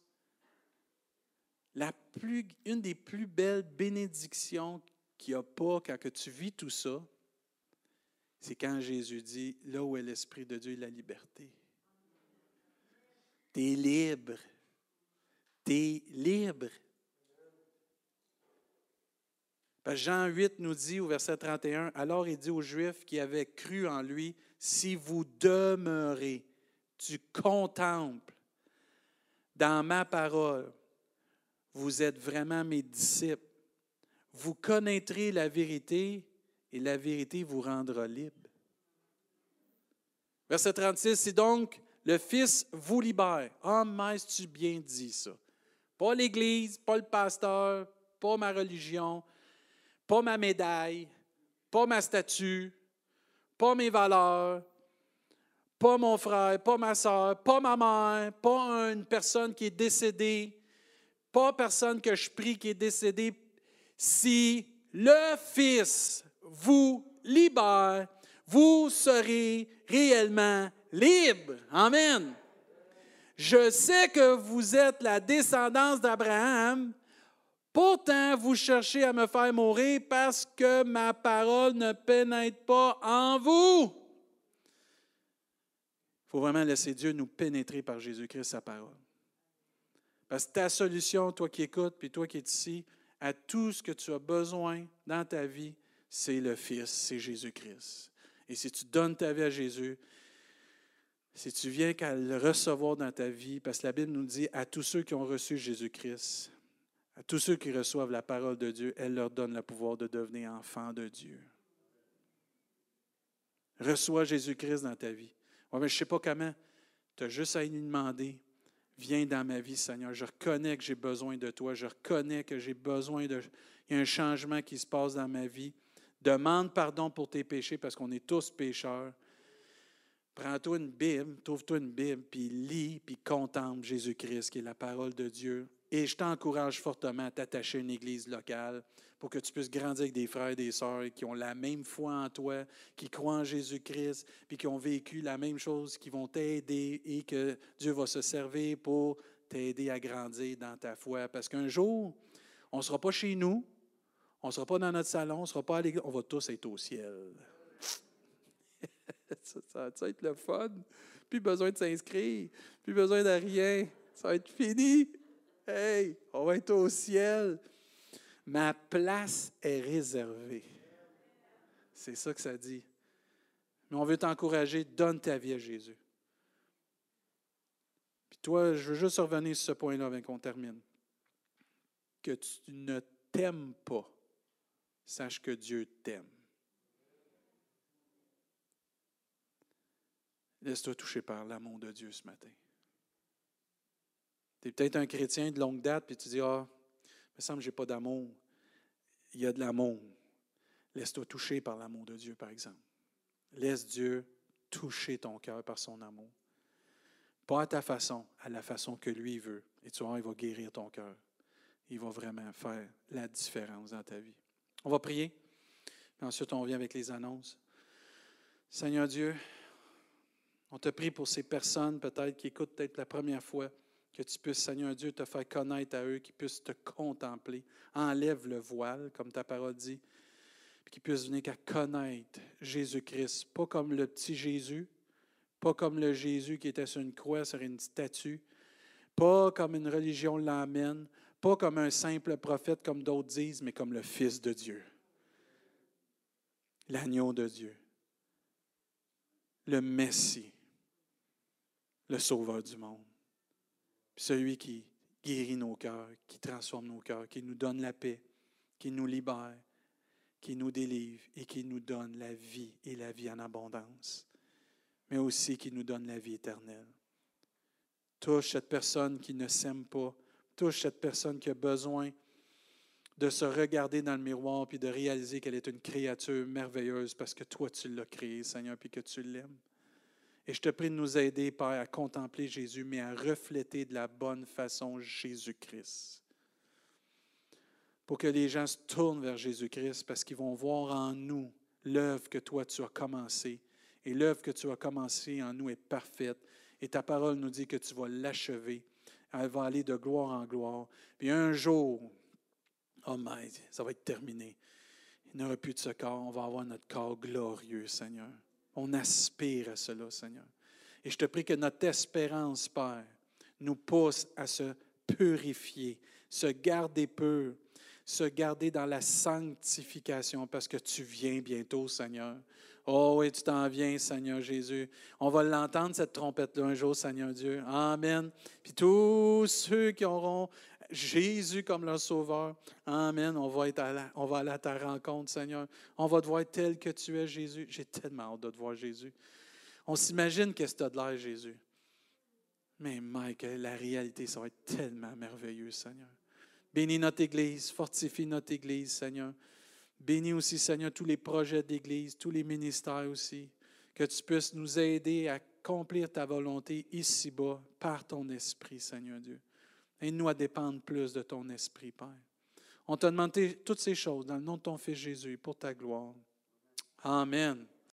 La plus, une des plus belles bénédictions qu'il n'y a pas quand que tu vis tout ça, c'est quand Jésus dit, là où est l'Esprit de Dieu, la liberté. Tu es libre tu es libre. Jean 8 nous dit au verset 31, alors il dit aux Juifs qui avaient cru en lui, si vous demeurez, tu contemples dans ma parole, vous êtes vraiment mes disciples. Vous connaîtrez la vérité et la vérité vous rendra libre. Verset 36, si donc le Fils vous libère. Ah, mais tu bien dit ça. Pas l'Église, pas le pasteur, pas ma religion, pas ma médaille, pas ma statue, pas mes valeurs, pas mon frère, pas ma soeur, pas ma mère, pas une personne qui est décédée, pas personne que je prie qui est décédée. Si le Fils vous libère, vous serez réellement libre. Amen. Je sais que vous êtes la descendance d'Abraham, pourtant vous cherchez à me faire mourir parce que ma parole ne pénètre pas en vous. Il faut vraiment laisser Dieu nous pénétrer par Jésus-Christ, sa parole. Parce que ta solution, toi qui écoutes, puis toi qui es ici, à tout ce que tu as besoin dans ta vie, c'est le Fils, c'est Jésus-Christ. Et si tu donnes ta vie à Jésus, si tu viens qu'à le recevoir dans ta vie, parce que la Bible nous dit à tous ceux qui ont reçu Jésus-Christ, à tous ceux qui reçoivent la parole de Dieu, elle leur donne le pouvoir de devenir enfants de Dieu. Reçois Jésus-Christ dans ta vie. mais je ne sais pas comment. Tu as juste à lui demander Viens dans ma vie, Seigneur. Je reconnais que j'ai besoin de toi. Je reconnais que j'ai besoin de. Il y a un changement qui se passe dans ma vie. Demande pardon pour tes péchés parce qu'on est tous pécheurs. Prends-toi une Bible, trouve-toi une Bible, puis lis, puis contemple Jésus-Christ, qui est la parole de Dieu. Et je t'encourage fortement à t'attacher à une église locale pour que tu puisses grandir avec des frères et des sœurs qui ont la même foi en toi, qui croient en Jésus-Christ, puis qui ont vécu la même chose, qui vont t'aider et que Dieu va se servir pour t'aider à grandir dans ta foi. Parce qu'un jour, on ne sera pas chez nous, on ne sera pas dans notre salon, on sera pas à l'église, on va tous être au ciel. ça, va être le fun? Plus besoin de s'inscrire, plus besoin de rien. Ça va être fini. Hey, on va être au ciel. Ma place est réservée. C'est ça que ça dit. Mais on veut t'encourager, donne ta vie à Jésus. Puis toi, je veux juste revenir sur ce point-là avant qu'on termine. Que tu ne t'aimes pas, sache que Dieu t'aime. Laisse-toi toucher par l'amour de Dieu ce matin. Tu es peut-être un chrétien de longue date, puis tu dis, ah, il me semble que je n'ai pas d'amour. Il y a de l'amour. Laisse-toi toucher par l'amour de Dieu, par exemple. Laisse Dieu toucher ton cœur par son amour. Pas à ta façon, à la façon que lui veut. Et tu vois, il va guérir ton cœur. Il va vraiment faire la différence dans ta vie. On va prier. ensuite, on vient avec les annonces. Seigneur Dieu, on te prie pour ces personnes peut-être qui écoutent peut-être la première fois, que tu puisses, Seigneur Dieu, te faire connaître à eux, qu'ils puissent te contempler. Enlève le voile, comme ta parole dit, puis qu'ils puissent venir qu'à connaître Jésus-Christ, pas comme le petit Jésus, pas comme le Jésus qui était sur une croix, sur une statue, pas comme une religion l'amène, pas comme un simple prophète comme d'autres disent, mais comme le Fils de Dieu, l'agneau de Dieu, le Messie le Sauveur du monde. celui qui guérit nos cœurs, qui transforme nos cœurs, qui nous donne la paix, qui nous libère, qui nous délivre et qui nous donne la vie et la vie en abondance, mais aussi qui nous donne la vie éternelle. Touche cette personne qui ne s'aime pas, touche cette personne qui a besoin de se regarder dans le miroir puis de réaliser qu'elle est une créature merveilleuse parce que toi tu l'as créée, Seigneur, puis que tu l'aimes. Et je te prie de nous aider, Père, à contempler Jésus, mais à refléter de la bonne façon Jésus-Christ. Pour que les gens se tournent vers Jésus-Christ parce qu'ils vont voir en nous l'œuvre que toi tu as commencée. Et l'œuvre que tu as commencée en nous est parfaite. Et ta parole nous dit que tu vas l'achever. Elle va aller de gloire en gloire. Puis un jour, oh my, ça va être terminé. Il n'y aura plus de ce corps. On va avoir notre corps glorieux, Seigneur. On aspire à cela, Seigneur. Et je te prie que notre espérance, Père, nous pousse à se purifier, se garder pur, se garder dans la sanctification, parce que tu viens bientôt, Seigneur. Oh oui, tu t'en viens, Seigneur Jésus. On va l'entendre, cette trompette-là, un jour, Seigneur Dieu. Amen. Puis tous ceux qui auront Jésus comme leur sauveur. Amen. On va, être on va aller à ta rencontre, Seigneur. On va te voir tel que tu es, Jésus. J'ai tellement hâte de te voir, Jésus. On s'imagine que tu as de l'air, Jésus. Mais Mike, la réalité, ça va être tellement merveilleux, Seigneur. Bénis notre Église, fortifie notre Église, Seigneur. Bénis aussi, Seigneur, tous les projets d'Église, tous les ministères aussi. Que tu puisses nous aider à accomplir ta volonté ici-bas par ton esprit, Seigneur Dieu. Aide-nous à dépendre plus de ton esprit, Père. On t'a demandé toutes ces choses dans le nom de ton Fils Jésus pour ta gloire. Amen.